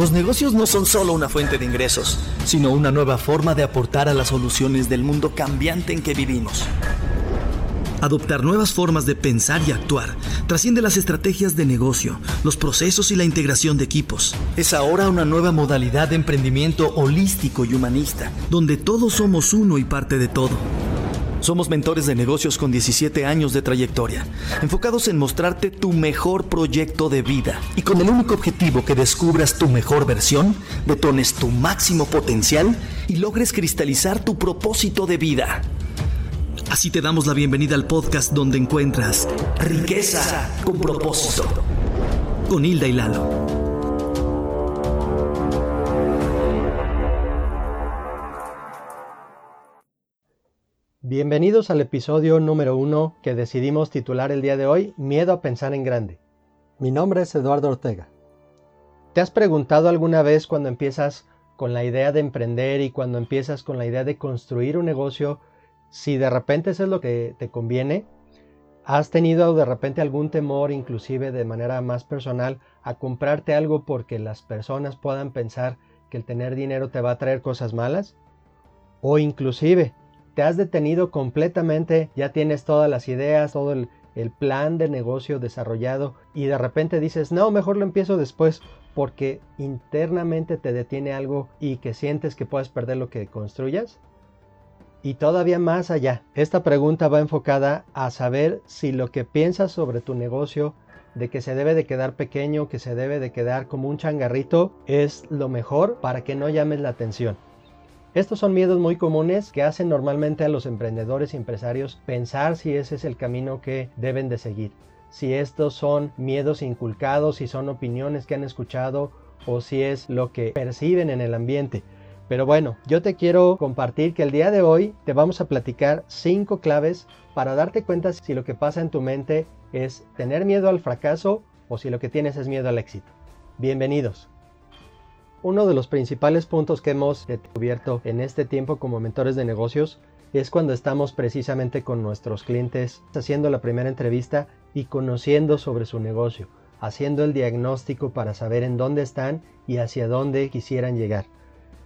Los negocios no son solo una fuente de ingresos, sino una nueva forma de aportar a las soluciones del mundo cambiante en que vivimos. Adoptar nuevas formas de pensar y actuar trasciende las estrategias de negocio, los procesos y la integración de equipos. Es ahora una nueva modalidad de emprendimiento holístico y humanista, donde todos somos uno y parte de todo. Somos mentores de negocios con 17 años de trayectoria, enfocados en mostrarte tu mejor proyecto de vida y con el único objetivo que descubras tu mejor versión, detones tu máximo potencial y logres cristalizar tu propósito de vida. Así te damos la bienvenida al podcast donde encuentras riqueza con propósito. Con Hilda y Lalo. Bienvenidos al episodio número uno que decidimos titular el día de hoy, Miedo a pensar en grande. Mi nombre es Eduardo Ortega. ¿Te has preguntado alguna vez cuando empiezas con la idea de emprender y cuando empiezas con la idea de construir un negocio, si de repente eso es lo que te conviene? ¿Has tenido de repente algún temor, inclusive de manera más personal, a comprarte algo porque las personas puedan pensar que el tener dinero te va a traer cosas malas? O inclusive te has detenido completamente, ya tienes todas las ideas, todo el, plan de negocio desarrollado y de repente dices, no, mejor lo empiezo después porque internamente te detiene algo y que sientes que puedes perder lo que construyas? Y todavía más allá, esta pregunta va enfocada a saber si lo que piensas sobre tu negocio, de que se debe de quedar pequeño, que se debe de quedar como un changarrito, es lo mejor para que no llames la atención. Estos son miedos muy comunes que hacen normalmente a los emprendedores y empresarios pensar si ese es el camino que deben de seguir. Si estos son miedos inculcados, si son opiniones que han escuchado o si es lo que perciben en el ambiente. Pero bueno, yo te quiero compartir que el día de hoy te vamos a platicar cinco claves para darte cuenta si lo que pasa en tu mente es tener miedo al fracaso o si lo que tienes es miedo al éxito. Bienvenidos. Uno de los principales puntos que hemos descubierto en este tiempo como mentores de negocios es cuando estamos precisamente con nuestros clientes haciendo la primera entrevista y conociendo sobre su negocio, haciendo el diagnóstico para saber en dónde están y hacia dónde quisieran llegar.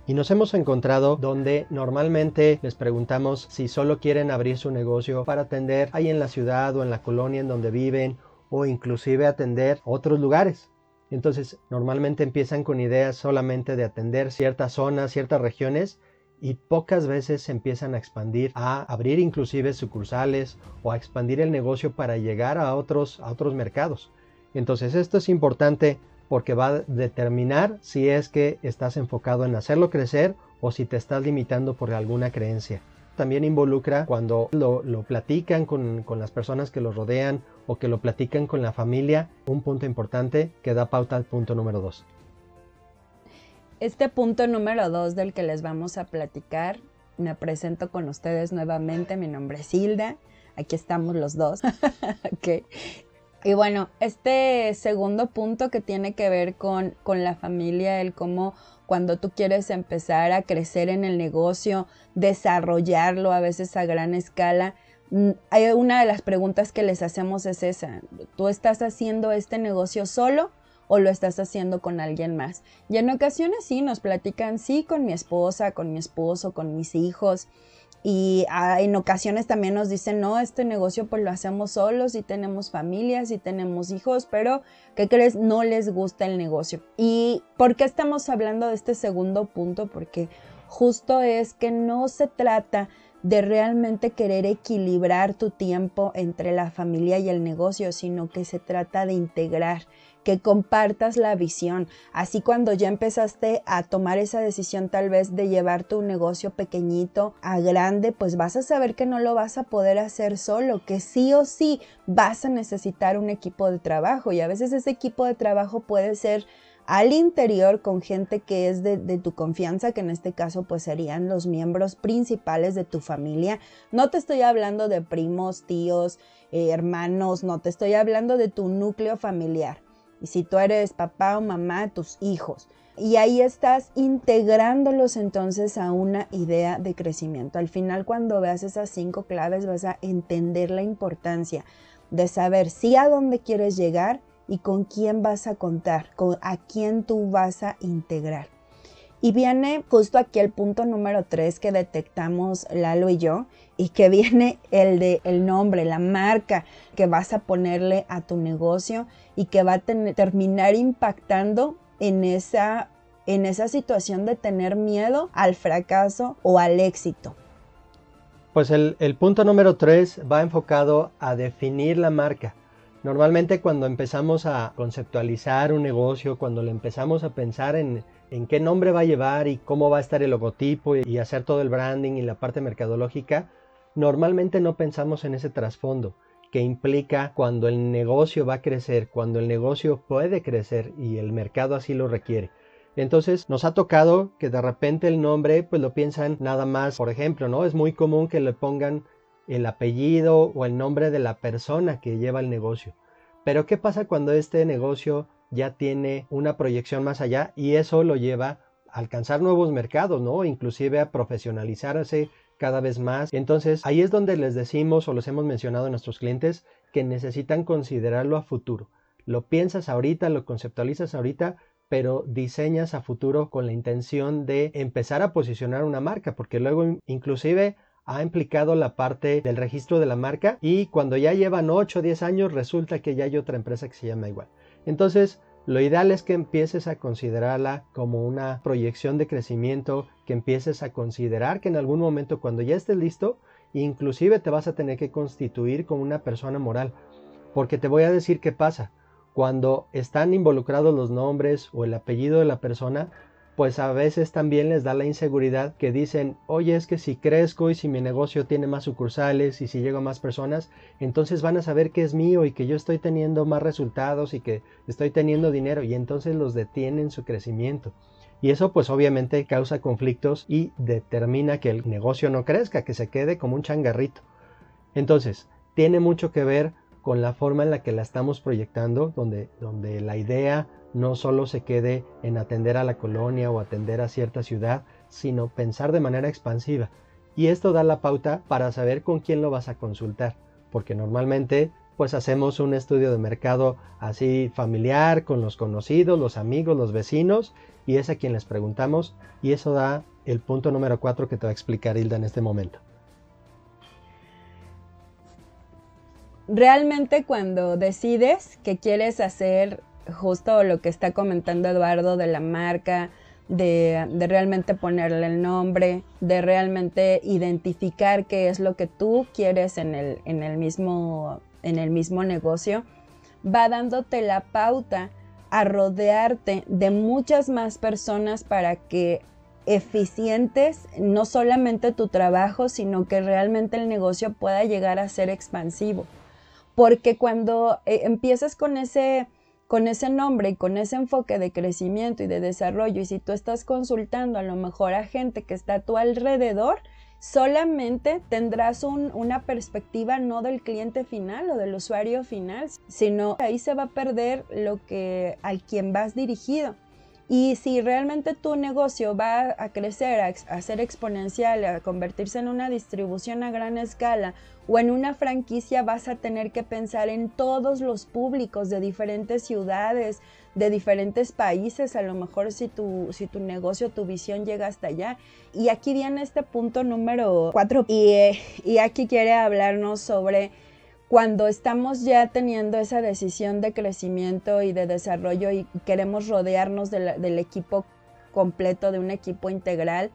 Y nos hemos encontrado donde normalmente les preguntamos si solo quieren abrir su negocio para atender ahí en la ciudad o en la colonia en donde viven o inclusive atender otros lugares. Entonces, normalmente empiezan con ideas solamente de atender ciertas zonas, ciertas regiones y pocas veces empiezan a expandir, a abrir inclusive sucursales o a expandir el negocio para llegar a otros, a otros mercados. Entonces, esto es importante porque va a determinar si es que estás enfocado en hacerlo crecer o si te estás limitando por alguna creencia también involucra cuando lo, platican con, con, las personas que lo rodean o que lo platican con la familia, un punto importante que da pauta al punto número dos. Este punto número dos del que les vamos a platicar, me presento con ustedes nuevamente, mi nombre es Hilda, aquí estamos los dos. okay. Y bueno, este segundo punto que tiene que ver con, con la familia, el cómo cuando tú quieres empezar a crecer en el negocio, desarrollarlo a veces a gran escala, una de las preguntas que les hacemos es esa, ¿tú estás haciendo este negocio solo o lo estás haciendo con alguien más? Y en ocasiones sí, nos platican, sí, con mi esposa, con mi esposo, con mis hijos. Y ah, en ocasiones también nos dicen, no, este negocio pues lo hacemos solos y tenemos familias y tenemos hijos, pero ¿qué crees? No les gusta el negocio. ¿Y por qué estamos hablando de este segundo punto? Porque justo es que no se trata de realmente querer equilibrar tu tiempo entre la familia y el negocio, sino que se trata de integrar, que compartas la visión. Así cuando ya empezaste a tomar esa decisión tal vez de llevar tu negocio pequeñito a grande, pues vas a saber que no lo vas a poder hacer solo, que sí o sí vas a necesitar un equipo de trabajo y a veces ese equipo de trabajo puede ser al interior con gente que es de, tu confianza, que en este caso pues serían los miembros principales de tu familia. No te estoy hablando de primos, tíos, eh, hermanos, no, te estoy hablando de tu núcleo familiar. Y si tú eres papá o mamá, tus hijos. Y ahí estás integrándolos entonces a una idea de crecimiento. Al final cuando veas esas cinco claves vas a entender la importancia de saber si a dónde quieres llegar y con quién vas a contar, con a quién tú vas a integrar. Y viene justo aquí el punto número 3 que detectamos Lalo y yo, y que viene el de el nombre, la marca que vas a ponerle a tu negocio y que va a terminar impactando en esa, en esa situación de tener miedo al fracaso o al éxito. Pues el, el punto número 3 va enfocado a definir la marca. Normalmente cuando empezamos a conceptualizar un negocio, cuando le empezamos a pensar en, en qué nombre va a llevar y cómo va a estar el logotipo y hacer todo el branding y la parte mercadológica, normalmente no pensamos en ese trasfondo que implica cuando el negocio va a crecer, cuando el negocio puede crecer y el mercado así lo requiere. Entonces nos ha tocado que de repente el nombre pues lo piensan nada más, por ejemplo, ¿no? Es muy común que le pongan el apellido o el nombre de la persona que lleva el negocio. Pero ¿qué pasa cuando este negocio ya tiene una proyección más allá y eso lo lleva a alcanzar nuevos mercados, ¿no? Inclusive a profesionalizarse cada vez más. Entonces, ahí es donde les decimos o los hemos mencionado a nuestros clientes que necesitan considerarlo a futuro. Lo piensas ahorita, lo conceptualizas ahorita, pero diseñas a futuro con la intención de empezar a posicionar una marca, porque luego inclusive ha implicado la parte del registro de la marca y cuando ya llevan 8 o 10 años resulta que ya hay otra empresa que se llama igual. Entonces, lo ideal es que empieces a considerarla como una proyección de crecimiento, que empieces a considerar que en algún momento cuando ya estés listo, inclusive te vas a tener que constituir como una persona moral. Porque te voy a decir qué pasa. Cuando están involucrados los nombres o el apellido de la persona, pues a veces también les da la inseguridad que dicen, oye, es que si crezco y si mi negocio tiene más sucursales y si llego a más personas, entonces van a saber que es mío y que yo estoy teniendo más resultados y que estoy teniendo dinero y entonces los detienen su crecimiento. Y eso pues obviamente causa conflictos y determina que el negocio no crezca, que se quede como un changarrito. Entonces, tiene mucho que ver con la forma en la que la estamos proyectando, donde, donde la idea no solo se quede en atender a la colonia o atender a cierta ciudad, sino pensar de manera expansiva. Y esto da la pauta para saber con quién lo vas a consultar, porque normalmente pues hacemos un estudio de mercado así familiar con los conocidos, los amigos, los vecinos, y es a quien les preguntamos, y eso da el punto número 4 que te va a explicar Hilda en este momento. Realmente cuando decides que quieres hacer justo lo que está comentando Eduardo de la marca, de, realmente ponerle el nombre, de realmente identificar qué es lo que tú quieres en el, en el, mismo, en el mismo negocio, va dándote la pauta a rodearte de muchas más personas para que eficientes no solamente tu trabajo, sino que realmente el negocio pueda llegar a ser expansivo. Porque cuando eh, empiezas con ese con ese nombre y con ese enfoque de crecimiento y de desarrollo, y si tú estás consultando a lo mejor a gente que está a tu alrededor, solamente tendrás una perspectiva no del cliente final o del usuario final, sino ahí se va a perder lo que al quien vas dirigido. Y si realmente tu negocio va a crecer, a, ser exponencial, a convertirse en una distribución a gran escala o en una franquicia, vas a tener que pensar en todos los públicos de diferentes ciudades, de diferentes países, a lo mejor si tu, si tu negocio, tu visión llega hasta allá. Y aquí viene este punto número cuatro y, eh, y aquí quiere hablarnos sobre cuando estamos ya teniendo esa decisión de crecimiento y de desarrollo y queremos rodearnos del equipo completo, de un equipo integral,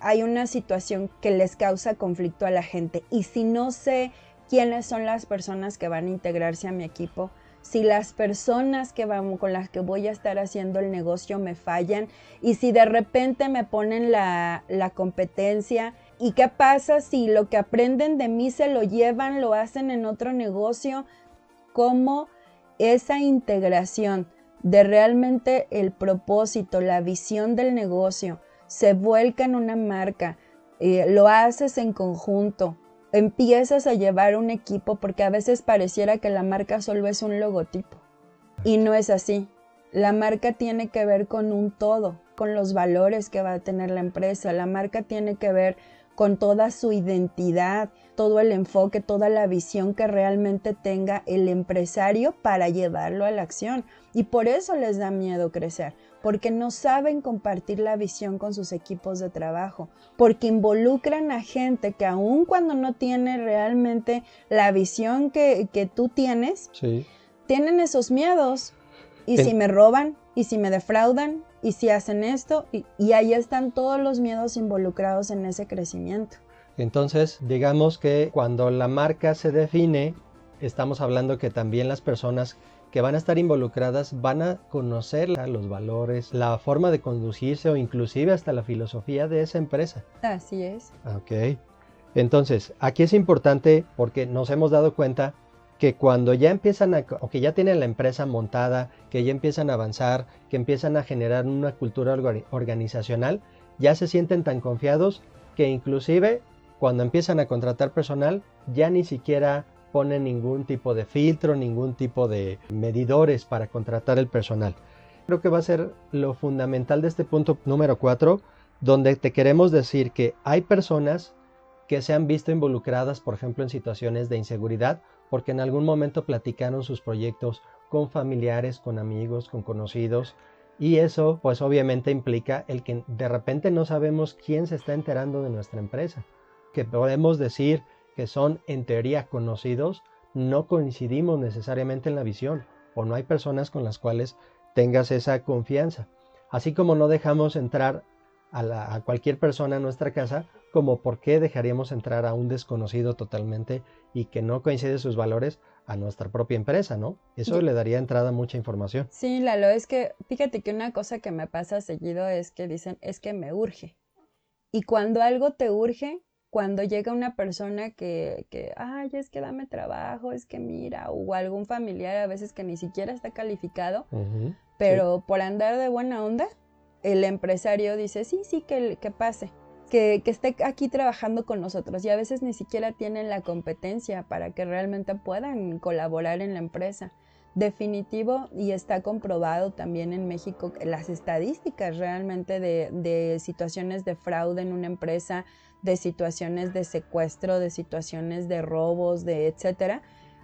hay una situación que les causa conflicto a la gente. Y si no sé quiénes son las personas que van a integrarse a mi equipo, si las personas que vamos, con las que voy a estar haciendo el negocio me fallan y si de repente me ponen la, la competencia ¿Y qué pasa si lo que aprenden de mí se lo llevan, lo hacen en otro negocio? ¿Cómo esa integración de realmente el propósito, la visión del negocio, se vuelca en una marca, eh, lo haces en conjunto, empiezas a llevar un equipo porque a veces pareciera que la marca solo es un logotipo y no es así. La marca tiene que ver con un todo, con los valores que va a tener la empresa, la marca tiene que ver con toda su identidad, todo el enfoque, toda la visión que realmente tenga el empresario para llevarlo a la acción. Y por eso les da miedo crecer, porque no saben compartir la visión con sus equipos de trabajo, porque involucran a gente que aun cuando no tiene realmente la visión que, tú tienes, tienen esos miedos. Y si me roban, y si me defraudan, y si hacen esto, y ahí están todos los miedos involucrados en ese crecimiento. Entonces, digamos que cuando la marca se define, estamos hablando que también las personas que van a estar involucradas van a conocer los valores, la forma de conducirse o inclusive hasta la filosofía de esa empresa. Así es. Ok. Entonces, aquí es importante porque nos hemos dado cuenta que cuando ya empiezan a, o que ya tienen la empresa montada, que ya empiezan a avanzar, que empiezan a generar una cultura organizacional, ya se sienten tan confiados que inclusive cuando empiezan a contratar personal ya ni siquiera ponen ningún tipo de filtro, ningún tipo de medidores para contratar el personal. Creo que va a ser lo fundamental de este punto número 4, donde te queremos decir que hay personas que se han visto involucradas, por ejemplo, en situaciones de inseguridad, porque en algún momento platicaron sus proyectos con familiares, con amigos, con conocidos, y eso pues obviamente implica el que de repente no sabemos quién se está enterando de nuestra empresa que podemos decir que son en teoría conocidos, no coincidimos necesariamente en la visión o no hay personas con las cuales tengas esa confianza. Así como no dejamos entrar a, cualquier persona a nuestra casa, como por qué dejaríamos entrar a un desconocido totalmente y que no coincide sus valores a nuestra propia empresa, ¿no? Eso le daría entrada a mucha información. Sí, Lalo, es que fíjate que una cosa que me pasa seguido es que dicen, es que me urge. Y cuando algo te urge, cuando llega una persona que, que, ay, es que dame trabajo, es que mira, o algún familiar a veces que ni siquiera está calificado, pero por andar de buena onda, el empresario dice, sí, sí, que, que pase, que, esté aquí trabajando con nosotros y a veces ni siquiera tienen la competencia para que realmente puedan colaborar en la empresa. Definitivo y está comprobado también en México las estadísticas realmente de, de situaciones de fraude en una empresa, de situaciones de secuestro, de situaciones de robos, de etcétera,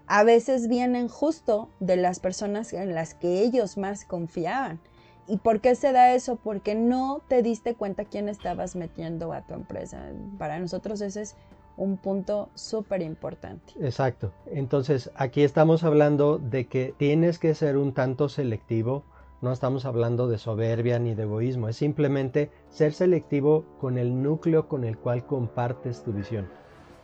a veces vienen justo de las personas en las que ellos más confiaban. ¿Y por qué se da eso? Porque no te diste cuenta quién estabas metiendo a tu empresa. Para nosotros ese es un punto súper importante. Exacto. Entonces, aquí estamos hablando de que tienes que ser un tanto selectivo no estamos hablando de soberbia ni de egoísmo, es simplemente ser selectivo con el núcleo con el cual compartes tu visión.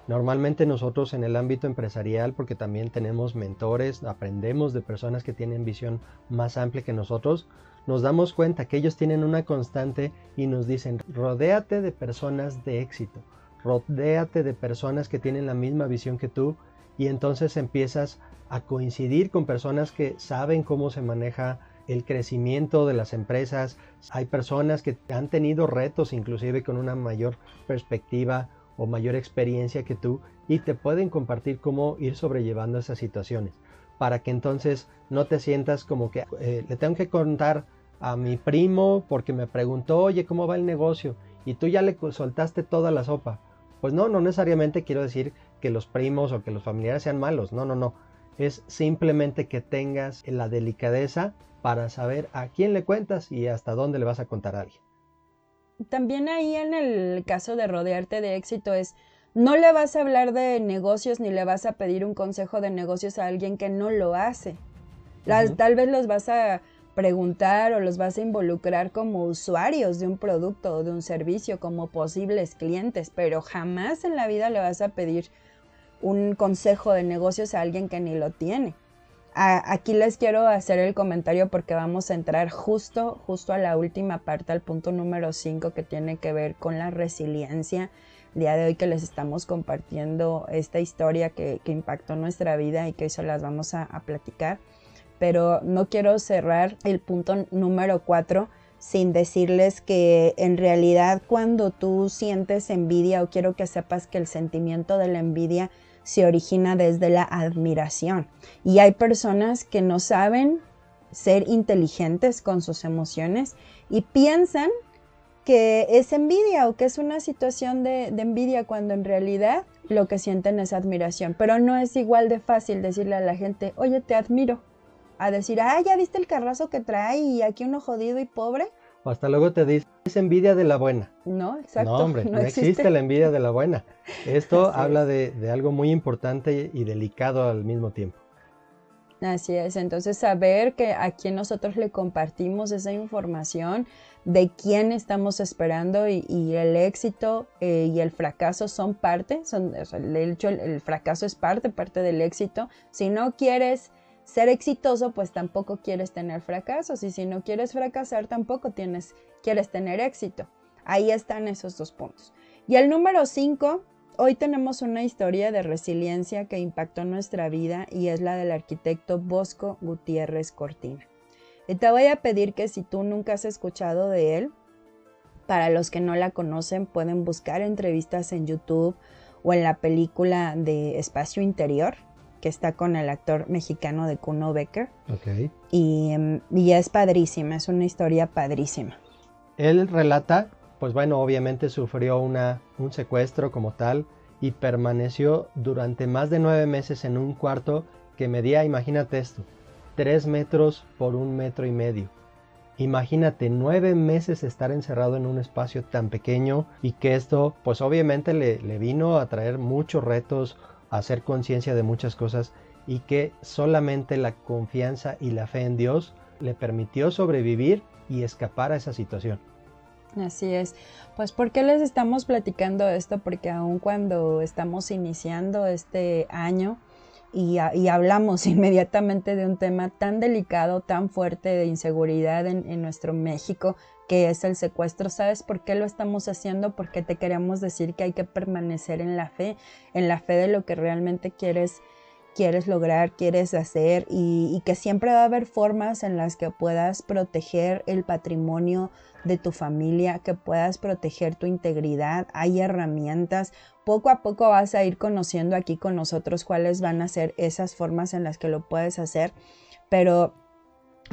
Normalmente nosotros en el ámbito empresarial, porque también tenemos mentores, aprendemos de personas que tienen visión más amplia que nosotros, nos damos cuenta que ellos tienen una constante y nos dicen, rodéate de personas de éxito, rodéate de personas que tienen la misma visión que tú y entonces empiezas a coincidir con personas que saben cómo se maneja el crecimiento de las empresas. Hay personas que han tenido retos inclusive con una mayor perspectiva o mayor experiencia que tú y te pueden compartir cómo ir sobrellevando esas situaciones para que entonces no te sientas como que eh, le tengo que contar a mi primo porque me preguntó, oye, ¿cómo va el negocio? Y tú ya le soltaste toda la sopa. Pues no, no necesariamente quiero decir que los primos o que los familiares sean malos, no, no, no. Es simplemente que tengas la delicadeza para saber a quién le cuentas y hasta dónde le vas a contar a alguien. También ahí en el caso de rodearte de éxito es, no le vas a hablar de negocios ni le vas a pedir un consejo de negocios a alguien que no lo hace. Tal vez los vas a preguntar o los vas a involucrar como usuarios de un producto o de un servicio, como posibles clientes, pero jamás en la vida le vas a pedir un consejo de negocios a alguien que ni lo tiene aquí les quiero hacer el comentario porque vamos a entrar justo, justo a la última parte, al punto número 5 que tiene que ver con la resiliencia. Día de hoy que les estamos compartiendo esta historia que, impactó nuestra vida y que hoy se las vamos a, platicar. Pero no quiero cerrar el punto número 4 sin decirles que en realidad cuando tú sientes envidia o quiero que sepas que el sentimiento de la envidia se origina desde la admiración. Y hay personas que no saben ser inteligentes con sus emociones y piensan que es envidia o que es una situación de, de, envidia cuando en realidad lo que sienten es admiración. Pero no es igual de fácil decirle a la gente, oye, te admiro, a decir, ah, ya viste el carrazo que trae y aquí uno jodido y pobre. O hasta luego te dice, es envidia de la buena. No, exacto. No, hombre, no, existe. la envidia de la buena. Esto habla de, de algo muy importante y delicado al mismo tiempo. Así es, entonces saber que a quién nosotros le compartimos esa información, de quién estamos esperando y, el éxito eh, y el fracaso son parte, son, el, hecho, el, fracaso es parte, parte del éxito. Si no quieres ser exitoso, pues tampoco quieres tener fracasos y si no quieres fracasar, tampoco tienes, quieres tener éxito. Ahí están esos dos puntos. Y el número cinco Hoy tenemos una historia de resiliencia que impactó nuestra vida y es la del arquitecto Bosco Gutiérrez Cortina. Y te voy a pedir que si tú nunca has escuchado de él, para los que no la conocen pueden buscar entrevistas en YouTube o en la película de Espacio Interior, que está con el actor mexicano de Kuno Becker. Okay. Y, em, y es padrísima, es una historia padrísima. Él relata pues bueno, obviamente sufrió una, un secuestro como tal y permaneció durante más de nueve meses en un cuarto que medía, imagínate esto, tres metros por un metro y medio. Imagínate nueve meses estar encerrado en un espacio tan pequeño y que esto pues obviamente le, le vino a traer muchos retos, a hacer conciencia de muchas cosas y que solamente la confianza y la fe en Dios le permitió sobrevivir y escapar a esa situación. Así es. Pues ¿por qué les estamos platicando esto? Porque aun cuando estamos iniciando este año y, hablamos inmediatamente de un tema tan delicado, tan fuerte de inseguridad en, nuestro México, que es el secuestro. ¿Sabes por qué lo estamos haciendo? Porque te queremos decir que hay que permanecer en la fe, en la fe de lo que realmente quieres quieres lograr, quieres hacer y, que siempre va a haber formas en las que puedas proteger el patrimonio de tu familia, que puedas proteger tu integridad. Hay herramientas. Poco a poco vas a ir conociendo aquí con nosotros cuáles van a ser esas formas en las que lo puedes hacer. Pero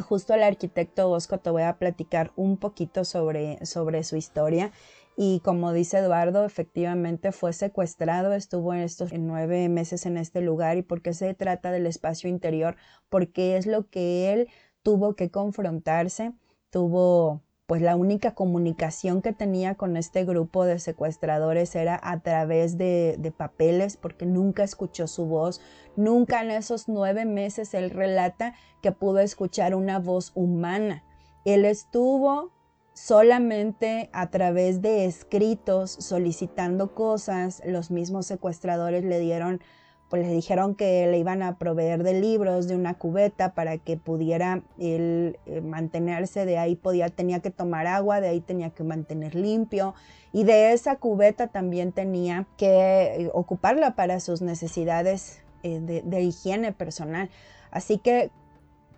justo el arquitecto Bosco te voy a platicar un poquito sobre, sobre su historia y como dice Eduardo, efectivamente fue secuestrado, estuvo en estos nueve meses en este lugar y porque se trata del espacio interior, porque es lo que él tuvo que confrontarse, tuvo pues la única comunicación que tenía con este grupo de secuestradores era a través de, papeles, porque nunca escuchó su voz, nunca en esos nueve meses él relata que pudo escuchar una voz humana. Él estuvo solamente a través de escritos solicitando cosas, los mismos secuestradores le dieron, pues le dijeron que le iban a proveer de libros, de una cubeta para que pudiera él eh, mantenerse, de ahí podía, tenía que tomar agua, de ahí tenía que mantener limpio y de esa cubeta también tenía que eh, ocuparla para sus necesidades eh, de, de higiene personal. Así que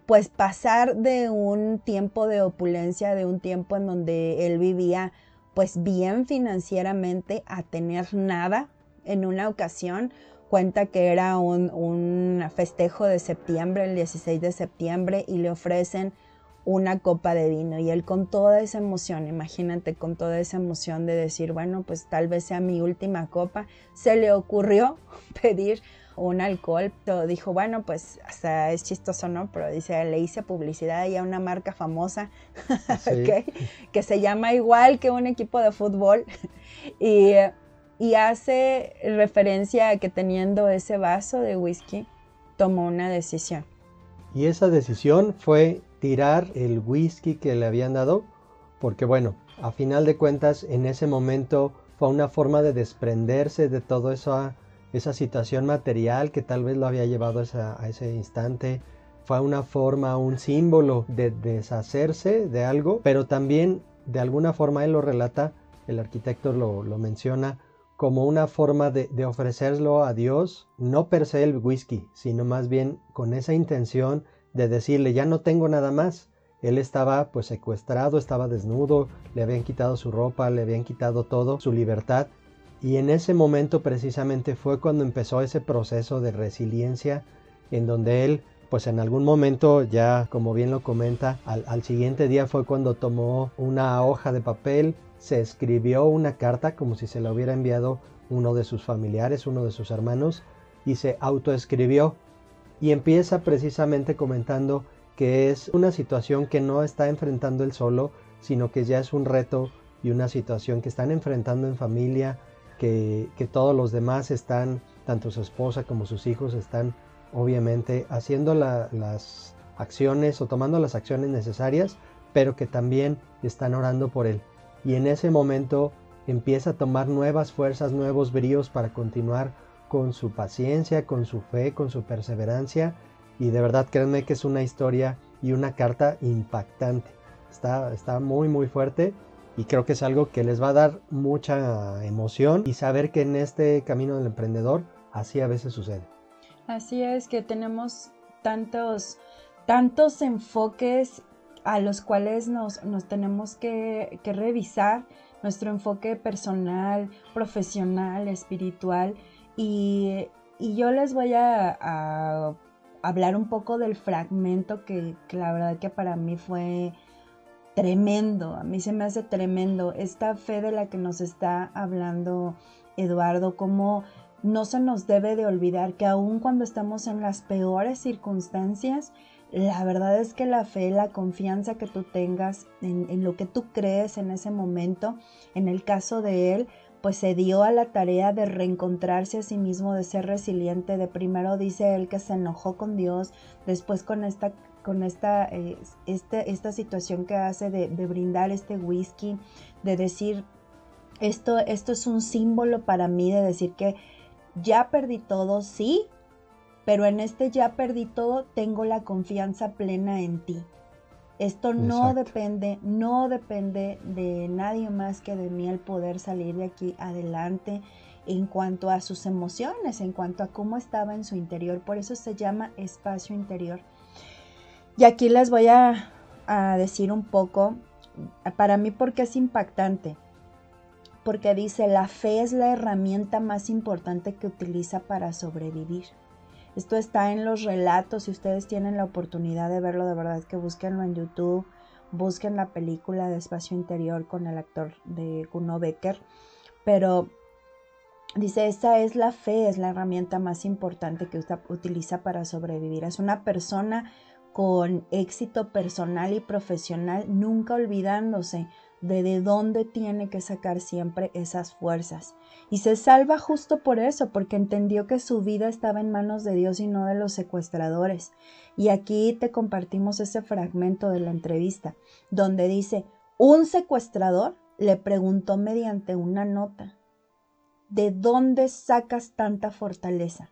pues pasar de un tiempo de opulencia, de un tiempo en donde él vivía pues bien financieramente a tener nada en una ocasión. Cuenta que era un, un festejo de septiembre, el 16 de septiembre, y le ofrecen una copa de vino. Y él con toda esa emoción, imagínate con toda esa emoción de decir, bueno, pues tal vez sea mi última copa, se le ocurrió pedir un alcohol, pero dijo, bueno, pues hasta es chistoso, ¿no? Pero dice, le hice publicidad a una marca famosa que se llama igual que un equipo de fútbol y, y hace referencia a que teniendo ese vaso de whisky, tomó una decisión. Y esa decisión fue tirar el whisky que le habían dado, porque bueno, a final de cuentas en ese momento fue una forma de desprenderse de todo eso esa situación material que tal vez lo había llevado a, ese instante. Fue una forma, un símbolo de deshacerse de algo, pero también de alguna forma él lo relata, el arquitecto lo, menciona, como una forma de, ofrecerlo a Dios, no per se el whisky, sino más bien con esa intención de decirle, ya no tengo nada más. Él estaba pues secuestrado, estaba desnudo, le habían quitado su ropa, le habían quitado todo, su libertad, y en ese momento precisamente fue cuando empezó ese proceso de resiliencia en donde él, pues en algún momento ya, como bien lo comenta, al, siguiente día fue cuando tomó una hoja de papel, se escribió una carta como si se la hubiera enviado uno de sus familiares, uno de sus hermanos, y se autoescribió y empieza precisamente comentando que es una situación que no está enfrentando él solo, sino que ya es un reto y una situación que están enfrentando en familia, que, todos los demás están, tanto su esposa como sus hijos, están obviamente haciendo las acciones o tomando las acciones necesarias, pero que también están orando por él. Y en ese momento empieza a tomar nuevas fuerzas, nuevos bríos para continuar con su paciencia, con su fe, con su perseverancia. Y de verdad créanme que es una historia y una carta impactante. Está, está muy muy fuerte y creo que es algo que les va a dar mucha emoción y saber que en este camino del emprendedor así a veces sucede. Así es que tenemos tantos, tantos enfoques a los cuales nos, nos tenemos que, que revisar nuestro enfoque personal, profesional, espiritual. Y, yo les voy a, hablar un poco del fragmento que, la verdad que para mí fue tremendo, a mí se me hace tremendo esta fe de la que nos está hablando Eduardo, como no se nos debe de olvidar que aun cuando estamos en las peores circunstancias, la verdad es que la fe, la confianza que tú tengas en, lo que tú crees en ese momento, en el caso de él, pues se dio a la tarea de reencontrarse a sí mismo, de ser resiliente, de primero dice él que se enojó con Dios, después con esta, con esta, eh, este, esta situación que hace de, de, brindar este whisky, de decir, esto, esto es un símbolo para mí, de decir que ya perdí todo, sí, pero en este ya perdí todo, tengo la confianza plena en ti. Esto no depende, no depende de nadie más que de mí el poder salir de aquí adelante en cuanto a sus emociones, en cuanto a cómo estaba en su interior. Por eso se llama espacio interior. Y aquí les voy a, a decir un poco, para mí, porque es impactante. Porque dice, la fe es la herramienta más importante que utiliza para sobrevivir. Esto está en los relatos, si ustedes tienen la oportunidad de verlo, de verdad que búsquenlo en YouTube, busquen la película de Espacio Interior con el actor de Kuno Becker, pero dice, esa es la fe, es la herramienta más importante que usted utiliza para sobrevivir. Es una persona con éxito personal y profesional, nunca olvidándose de de dónde tiene que sacar siempre esas fuerzas. Y se salva justo por eso, porque entendió que su vida estaba en manos de Dios y no de los secuestradores. Y aquí te compartimos ese fragmento de la entrevista, donde dice, un secuestrador le preguntó mediante una nota, ¿de dónde sacas tanta fortaleza?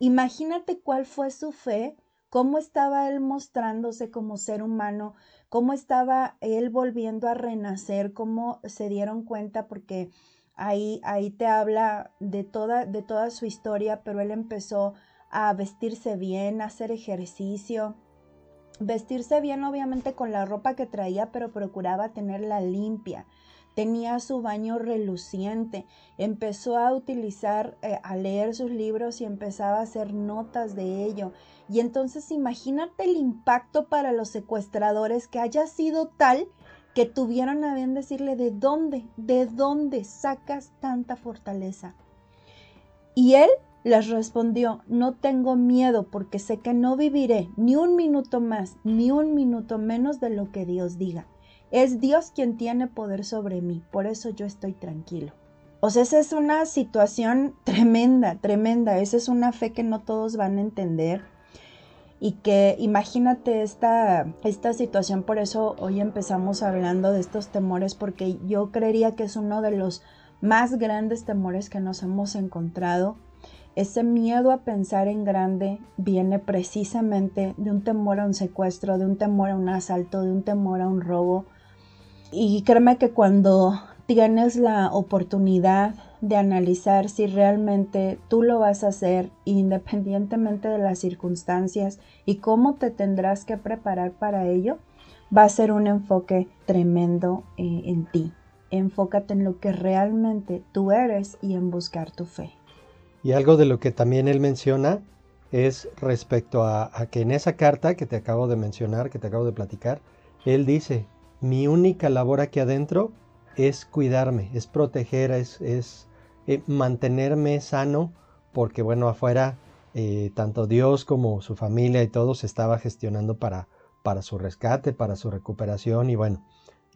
Imagínate cuál fue su fe, cómo estaba él mostrándose como ser humano, cómo estaba él volviendo a renacer, cómo se dieron cuenta, porque ahí, ahí te habla de toda, de toda su historia, pero él empezó a vestirse bien, a hacer ejercicio, vestirse bien obviamente con la ropa que traía, pero procuraba tenerla limpia. Tenía su baño reluciente, empezó a utilizar, eh, a leer sus libros y empezaba a hacer notas de ello. Y entonces imagínate el impacto para los secuestradores que haya sido tal que tuvieron a bien decirle de dónde, de dónde sacas tanta fortaleza. Y él les respondió, no tengo miedo porque sé que no viviré ni un minuto más, ni un minuto menos de lo que Dios diga. Es Dios quien tiene poder sobre mí, por eso yo estoy tranquilo. O sea, esa es una situación tremenda, tremenda. Esa es una fe que no todos van a entender y que imagínate esta, esta situación, por eso hoy empezamos hablando de estos temores, porque yo creería que es uno de los más grandes temores que nos hemos encontrado. Ese miedo a pensar en grande viene precisamente de un temor a un secuestro, de un temor a un asalto, de un temor a un robo. Y créeme que cuando tienes la oportunidad de analizar si realmente tú lo vas a hacer independientemente de las circunstancias y cómo te tendrás que preparar para ello, va a ser un enfoque tremendo eh, en ti. Enfócate en lo que realmente tú eres y en buscar tu fe. Y algo de lo que también él menciona es respecto a, a que en esa carta que te acabo de mencionar, que te acabo de platicar, él dice, mi única labor aquí adentro es cuidarme, es proteger, es, es eh, mantenerme sano, porque bueno, afuera eh, tanto Dios como su familia y todo se estaba gestionando para, para su rescate, para su recuperación y bueno,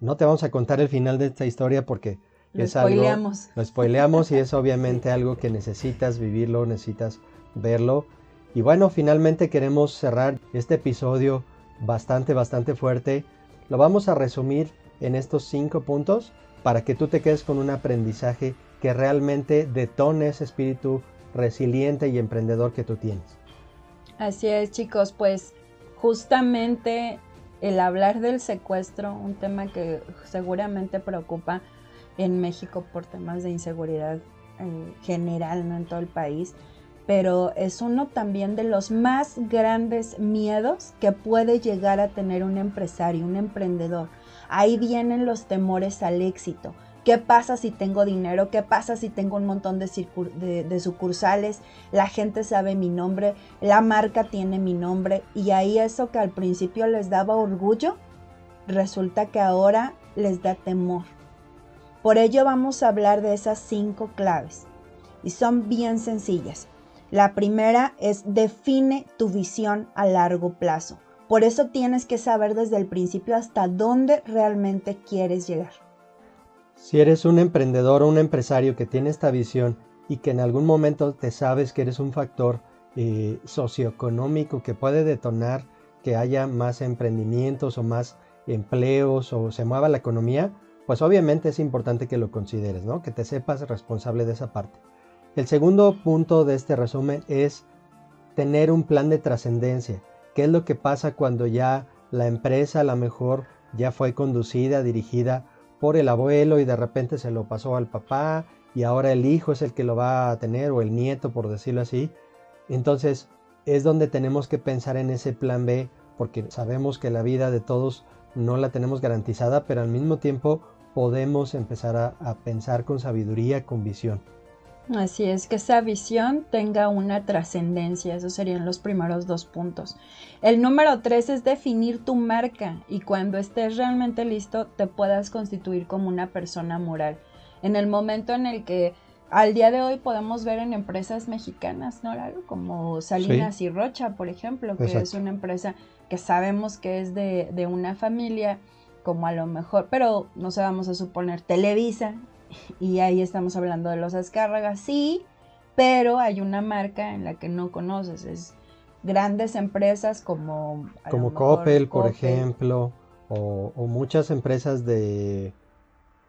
no te vamos a contar el final de esta historia porque lo es algo, lo spoileamos y es obviamente algo que necesitas vivirlo, necesitas verlo. Y bueno, finalmente queremos cerrar este episodio bastante, bastante fuerte. Lo vamos a resumir en estos cinco puntos para que tú te quedes con un aprendizaje que realmente detone ese espíritu resiliente y emprendedor que tú tienes. Así es, chicos, pues justamente el hablar del secuestro, un tema que seguramente preocupa en México por temas de inseguridad en general, no en todo el país, pero es uno también de los más grandes miedos que puede llegar a tener un empresario, un emprendedor. Ahí vienen los temores al éxito. ¿Qué pasa si tengo dinero? ¿Qué pasa si tengo un montón de, de, sucursales? La gente sabe mi nombre, la marca tiene mi nombre y ahí eso que al principio les daba orgullo, resulta que ahora les da temor. Por ello vamos a hablar de esas cinco claves y son bien sencillas. La primera es define tu visión a largo plazo. Por eso tienes que saber desde el principio hasta dónde realmente quieres llegar. Si eres un emprendedor o un empresario que tiene esta visión y que en algún momento te sabes que eres un factor eh, socioeconómico que puede detonar que haya más emprendimientos o más empleos o se mueva la economía, pues obviamente es importante que lo consideres, ¿no? Que te sepas responsable de esa parte. El segundo punto de este resumen es tener un plan de trascendencia. ¿Qué es lo que pasa cuando ya la empresa a lo mejor ya fue conducida, dirigida por el abuelo y de repente se lo pasó al papá y ahora el hijo es el que lo va a tener o el nieto, por decirlo así? Entonces es donde tenemos que pensar en ese plan B porque sabemos que la vida de todos no la tenemos garantizada, pero al mismo tiempo podemos empezar a, pensar con sabiduría, con visión. Así es, que esa visión tenga una trascendencia, esos serían los primeros dos puntos. El número tres es definir tu marca y cuando estés realmente listo te puedas constituir como una persona moral. En el momento en el que al día de hoy podemos ver en empresas mexicanas, ¿no? Como Salinas y Rocha, por ejemplo, que es una empresa que sabemos que es de, de una familia como a lo mejor, pero no sé, vamos a suponer Televisa, y ahí estamos hablando de los Azcárragas, sí, pero hay una marca en la que no conoces, es grandes empresas como... Como Coppel, por ejemplo, o, muchas empresas de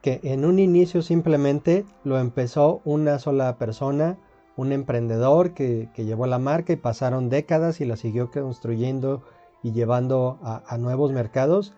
que en un inicio simplemente lo empezó una sola persona, un emprendedor que, llevó la marca y pasaron décadas y la siguió construyendo y llevando a nuevos mercados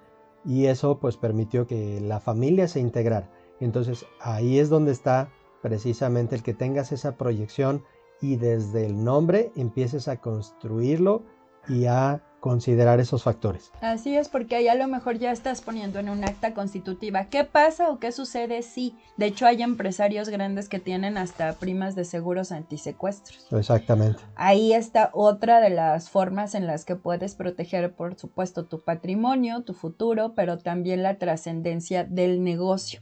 y eso pues permitió que la familia se integrara. Entonces ahí es donde está precisamente el que tengas esa proyección y desde el nombre empieces a construirlo y a considerar esos factores. Así es, porque ahí a lo mejor ya estás poniendo en un acta constitutiva qué pasa o qué sucede si. De hecho, hay empresarios grandes que tienen hasta primas de seguros antisecuestros. Exactamente. Ahí está otra de las formas en las que puedes proteger, por supuesto, tu patrimonio, tu futuro, pero también la trascendencia del negocio.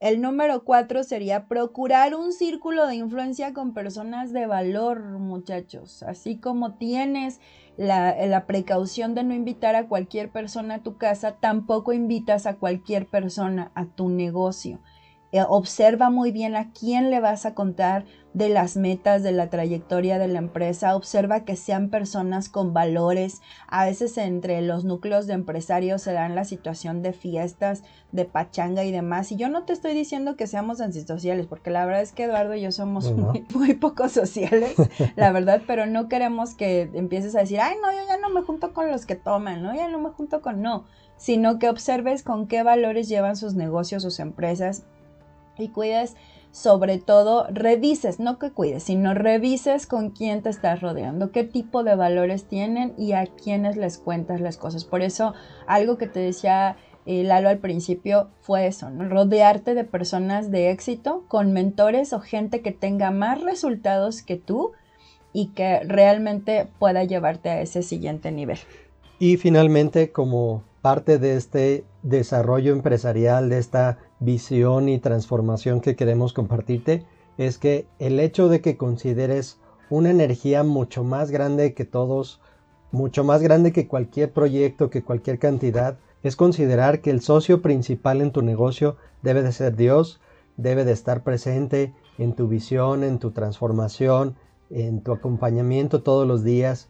El número cuatro sería procurar un círculo de influencia con personas de valor, muchachos. Así como tienes la, la, precaución de no invitar a cualquier persona a tu casa, tampoco invitas a cualquier persona a tu negocio. Eh, observa muy bien a quién le vas a contar de las metas, de la trayectoria de la empresa. Observa que sean personas con valores. A veces entre los núcleos de empresarios se dan la situación de fiestas, de pachanga y demás. Y yo no te estoy diciendo que seamos antisociales, porque la verdad es que Eduardo y yo somos muy, muy poco sociales, la verdad, pero no queremos que empieces a decir, ay, no, yo ya no me junto con los que toman, no, ya no me junto con no, sino que observes con qué valores llevan sus negocios, sus empresas y cuides sobre todo revises, no que cuides, sino revises con quién te estás rodeando, qué tipo de valores tienen y a quiénes les cuentas las cosas. Por eso algo que te decía eh, Lalo al principio fue eso, rodearte de personas de éxito, con mentores o gente que tenga más resultados que tú y que realmente pueda llevarte a ese siguiente nivel. Y finalmente, como parte de este desarrollo empresarial, de esta visión y transformación que queremos compartirte, es que el hecho de que consideres una energía mucho más grande que todos, mucho más grande que cualquier proyecto, que cualquier cantidad, es considerar que el socio principal en tu negocio debe de ser Dios, debe de estar presente en tu visión, en tu transformación, en tu acompañamiento todos los días.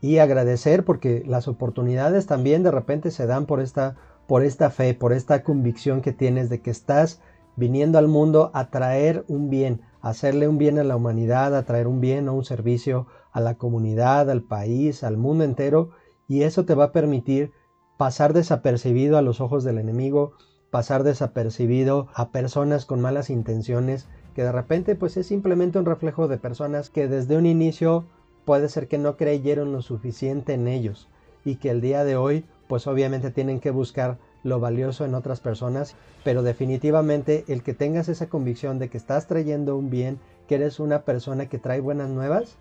Y agradecer porque las oportunidades también de repente se dan por esta por esta fe, por esta convicción que tienes de que estás viniendo al mundo a traer un bien, a hacerle un bien a la humanidad, a traer un bien o un servicio a la comunidad, al país, al mundo entero, y eso te va a permitir pasar desapercibido a los ojos del enemigo, pasar desapercibido a personas con malas intenciones, que de repente pues es simplemente un reflejo de personas que desde un inicio puede ser que no creyeron lo suficiente en ellos y que el día de hoy pues obviamente tienen que buscar lo valioso en otras personas, pero definitivamente el que tengas esa convicción de que estás trayendo un bien, que eres una persona que trae buenas nuevas,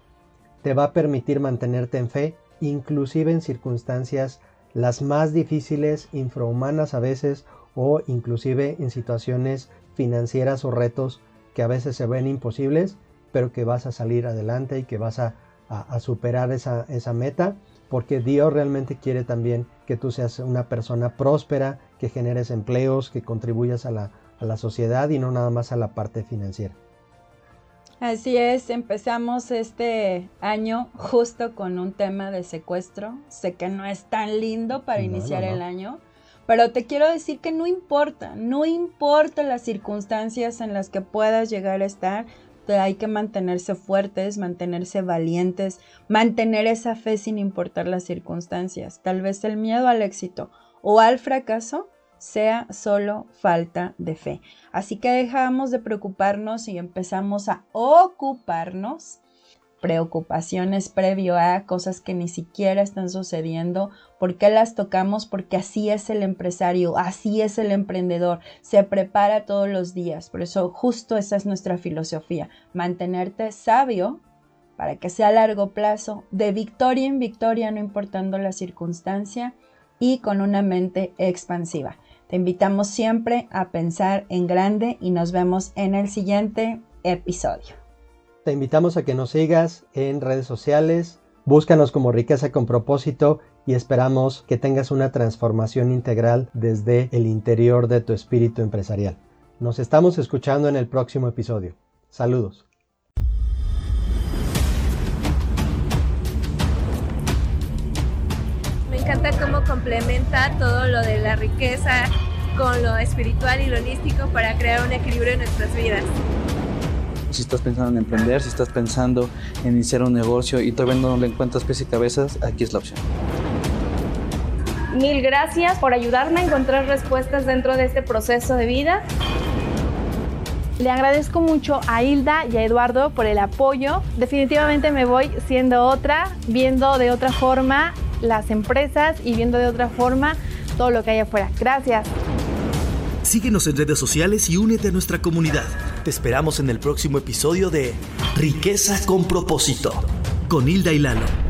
te va a permitir mantenerte en fe, inclusive en circunstancias las más difíciles, infrahumanas a veces, o inclusive en situaciones financieras o retos que a veces se ven imposibles, pero que vas a salir adelante y que vas a, superar esa, esa meta, porque Dios realmente quiere también que tú seas una persona próspera, que generes empleos, que contribuyas a la, a la sociedad y no nada más a la parte financiera. Así es, empezamos este año justo con un tema de secuestro. Sé que no es tan lindo para iniciar el año, pero te quiero decir que no importa, no importa las circunstancias en las que puedas llegar a estar, hay que mantenerse fuertes, mantenerse valientes, mantener esa fe sin importar las circunstancias. Tal vez el miedo al éxito o al fracaso sea solo falta de fe. Así que dejamos de preocuparnos y empezamos a ocuparnos preocupaciones previo a cosas que ni siquiera están sucediendo. ¿Por qué las tocamos? Porque así es el empresario, así es el emprendedor, se prepara todos los días. Por eso justo esa es nuestra filosofía, mantenerte sabio para que sea a largo plazo, de victoria en victoria, no importando la circunstancia, y con una mente expansiva. Te invitamos siempre a pensar en grande y nos vemos en el siguiente episodio. Te invitamos a que nos sigas en redes sociales, búscanos como riqueza con propósito y esperamos que tengas una transformación integral desde el interior de tu espíritu empresarial. Nos estamos escuchando en el próximo episodio. Saludos. encanta cómo complementa todo lo de la riqueza con lo espiritual y lo holístico para crear un equilibrio en nuestras vidas. Si estás pensando en emprender, si estás pensando en iniciar un negocio y todavía no le encuentras pies y cabezas, aquí es la opción. Mil gracias por ayudarme a encontrar respuestas dentro de este proceso de vida. Le agradezco mucho a Hilda y a Eduardo por el apoyo. Definitivamente me voy siendo otra, viendo de otra forma las empresas y viendo de otra forma todo lo que hay afuera. Gracias. Síguenos en redes sociales y únete a nuestra comunidad. Te esperamos en el próximo episodio de Riqueza con propósito, con Hilda y Lalo.